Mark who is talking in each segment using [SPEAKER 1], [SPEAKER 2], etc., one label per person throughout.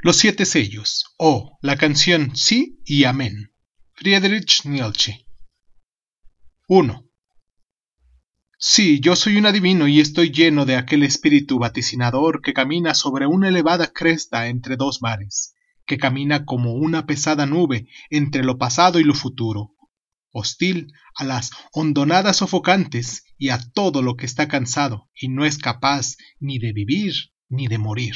[SPEAKER 1] Los siete sellos, o la canción Sí y Amén. Friedrich Nietzsche. 1. Sí, yo soy un adivino y estoy lleno de aquel espíritu vaticinador que camina sobre una elevada cresta entre dos mares, que camina como una pesada nube entre lo pasado y lo futuro, hostil a las hondonadas sofocantes y a todo lo que está cansado y no es capaz ni de vivir ni de morir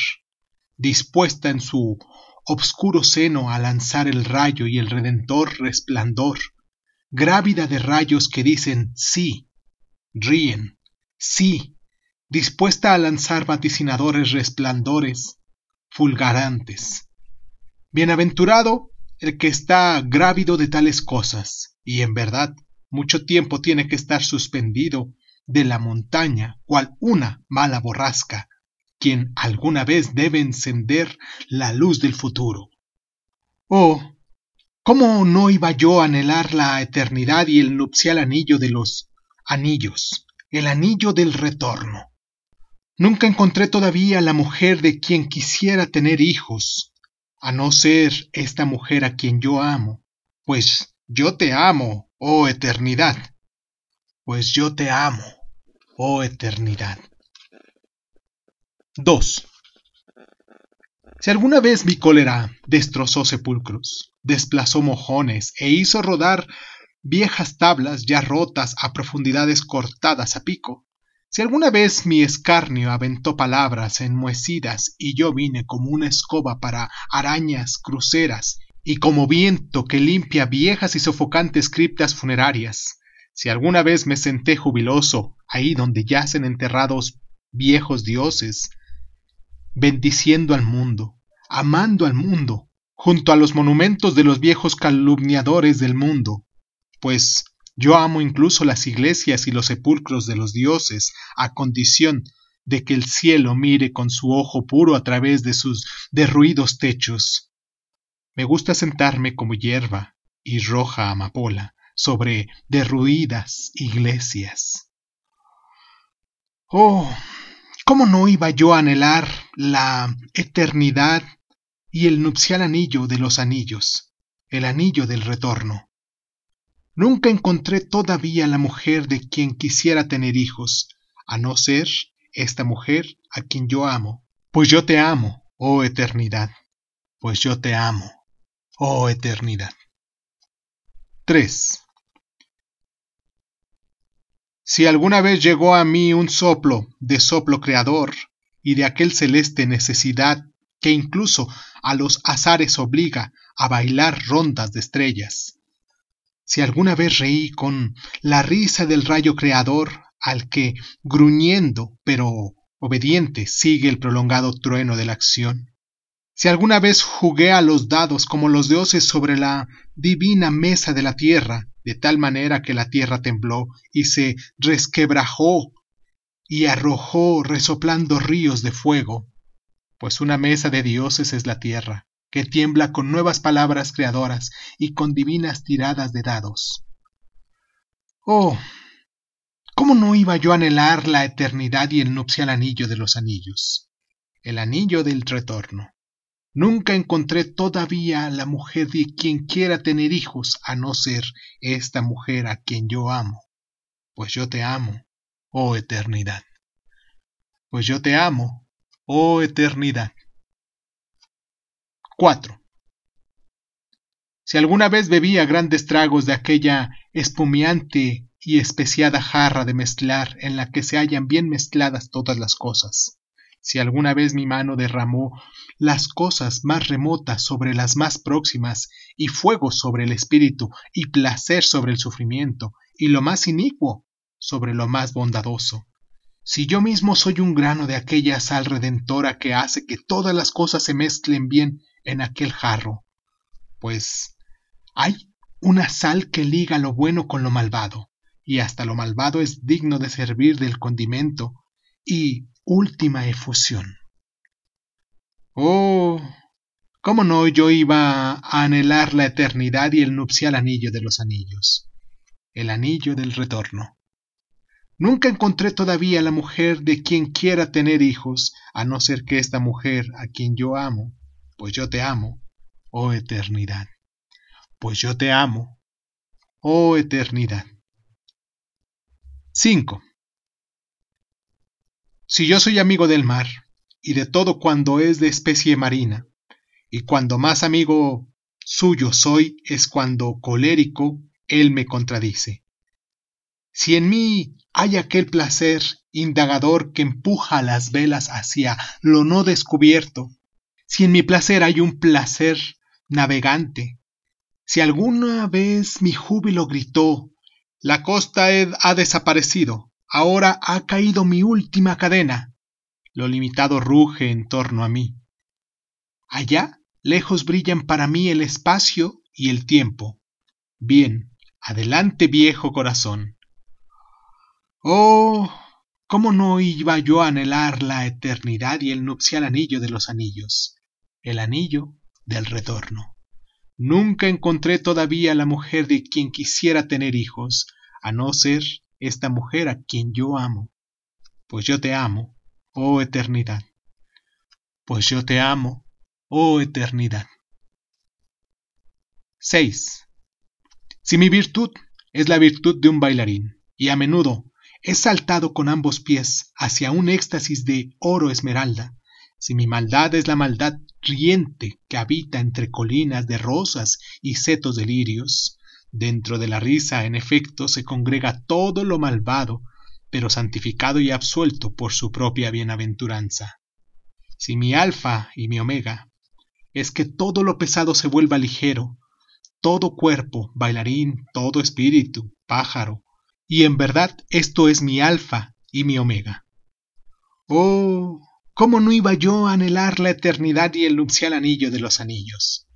[SPEAKER 1] dispuesta en su obscuro seno a lanzar el rayo y el redentor resplandor, grávida de rayos que dicen sí, ríen, sí, dispuesta a lanzar vaticinadores resplandores fulgarantes. Bienaventurado el que está grávido de tales cosas, y en verdad mucho tiempo tiene que estar suspendido de la montaña cual una mala borrasca quien alguna vez debe encender la luz del futuro. Oh, ¿cómo no iba yo a anhelar la eternidad y el nupcial anillo de los anillos, el anillo del retorno? Nunca encontré todavía la mujer de quien quisiera tener hijos, a no ser esta mujer a quien yo amo, pues yo te amo, oh eternidad, pues yo te amo, oh eternidad. 2. Si alguna vez mi cólera destrozó sepulcros, desplazó mojones e hizo rodar viejas tablas ya rotas a profundidades cortadas a pico, si alguna vez mi escarnio aventó palabras enmohecidas y yo vine como una escoba para arañas cruceras y como viento que limpia viejas y sofocantes criptas funerarias, si alguna vez me senté jubiloso ahí donde yacen enterrados viejos dioses, bendiciendo al mundo, amando al mundo, junto a los monumentos de los viejos calumniadores del mundo, pues yo amo incluso las iglesias y los sepulcros de los dioses, a condición de que el cielo mire con su ojo puro a través de sus derruidos techos. Me gusta sentarme como hierba y roja amapola sobre derruidas iglesias. Oh, ¿Cómo no iba yo a anhelar la eternidad y el nupcial anillo de los anillos, el anillo del retorno? Nunca encontré todavía la mujer de quien quisiera tener hijos, a no ser esta mujer a quien yo amo. Pues yo te amo, oh eternidad. Pues yo te amo, oh eternidad. 3. Si alguna vez llegó a mí un soplo de soplo creador y de aquel celeste necesidad que incluso a los azares obliga a bailar rondas de estrellas, si alguna vez reí con la risa del rayo creador al que, gruñendo pero obediente, sigue el prolongado trueno de la acción, si alguna vez jugué a los dados como los dioses sobre la divina mesa de la tierra, de tal manera que la tierra tembló y se resquebrajó y arrojó resoplando ríos de fuego, pues una mesa de dioses es la tierra, que tiembla con nuevas palabras creadoras y con divinas tiradas de dados. Oh, ¿cómo no iba yo a anhelar la eternidad y el nupcial anillo de los anillos, el anillo del retorno? Nunca encontré todavía la mujer de quien quiera tener hijos a no ser esta mujer a quien yo amo. Pues yo te amo, oh eternidad. Pues yo te amo, oh eternidad. 4. Si alguna vez bebía grandes tragos de aquella espumiante y especiada jarra de mezclar en la que se hallan bien mezcladas todas las cosas, si alguna vez mi mano derramó las cosas más remotas sobre las más próximas, y fuego sobre el espíritu, y placer sobre el sufrimiento, y lo más inicuo sobre lo más bondadoso. Si yo mismo soy un grano de aquella sal redentora que hace que todas las cosas se mezclen bien en aquel jarro, pues hay una sal que liga lo bueno con lo malvado, y hasta lo malvado es digno de servir del condimento, y última efusión. Oh, cómo no yo iba a anhelar la eternidad y el nupcial anillo de los anillos, el anillo del retorno. Nunca encontré todavía la mujer de quien quiera tener hijos, a no ser que esta mujer a quien yo amo, pues yo te amo, oh eternidad. Pues yo te amo, oh eternidad. 5. Si yo soy amigo del mar, y de todo cuando es de especie marina, y cuando más amigo suyo soy es cuando colérico él me contradice. Si en mí hay aquel placer indagador que empuja las velas hacia lo no descubierto, si en mi placer hay un placer navegante, si alguna vez mi júbilo gritó, la costa ha desaparecido, ahora ha caído mi última cadena, lo limitado ruge en torno a mí. Allá lejos brillan para mí el espacio y el tiempo. Bien, adelante viejo corazón. Oh, cómo no iba yo a anhelar la eternidad y el nupcial anillo de los anillos, el anillo del retorno. Nunca encontré todavía la mujer de quien quisiera tener hijos, a no ser esta mujer a quien yo amo. Pues yo te amo, oh eternidad. Pues yo te amo, oh eternidad. 6. Si mi virtud es la virtud de un bailarín, y a menudo he saltado con ambos pies hacia un éxtasis de oro esmeralda, si mi maldad es la maldad riente que habita entre colinas de rosas y setos de lirios, dentro de la risa en efecto se congrega todo lo malvado, pero santificado y absuelto por su propia bienaventuranza. Si mi alfa y mi omega es que todo lo pesado se vuelva ligero, todo cuerpo, bailarín, todo espíritu, pájaro, y en verdad esto es mi alfa y mi omega. Oh, ¿Cómo no iba yo a anhelar la eternidad y el nupcial anillo de los anillos?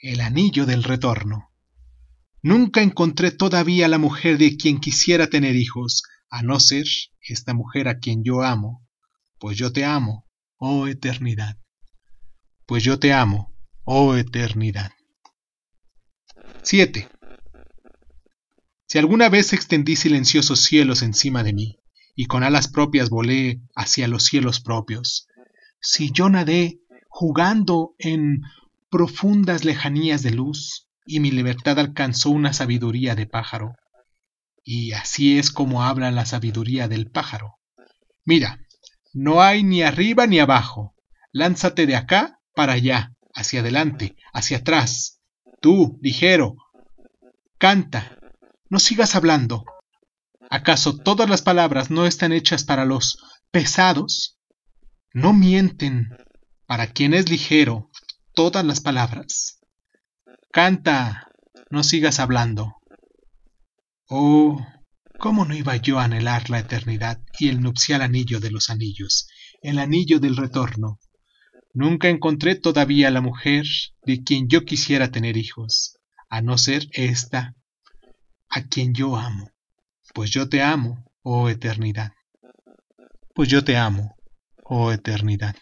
[SPEAKER 1] El anillo del retorno. Nunca encontré todavía la mujer de quien quisiera tener hijos, a no ser esta mujer a quien yo amo, pues yo te amo, oh eternidad. Pues yo te amo, oh eternidad. 7. Si alguna vez extendí silenciosos cielos encima de mí, y con alas propias volé hacia los cielos propios. Si yo nadé jugando en profundas lejanías de luz, y mi libertad alcanzó una sabiduría de pájaro. Y así es como habla la sabiduría del pájaro. Mira, no hay ni arriba ni abajo. Lánzate de acá para allá, hacia adelante, hacia atrás. Tú, ligero, canta, no sigas hablando, ¿Acaso todas las palabras no están hechas para los pesados? No mienten para quien es ligero todas las palabras. Canta, no sigas hablando. Oh, ¿cómo no iba yo a anhelar la eternidad y el nupcial anillo de los anillos, el anillo del retorno? Nunca encontré todavía la mujer de quien yo quisiera tener hijos, a no ser esta, a quien yo amo. Pues yo te amo, oh eternidad. Pues yo te amo, oh eternidad.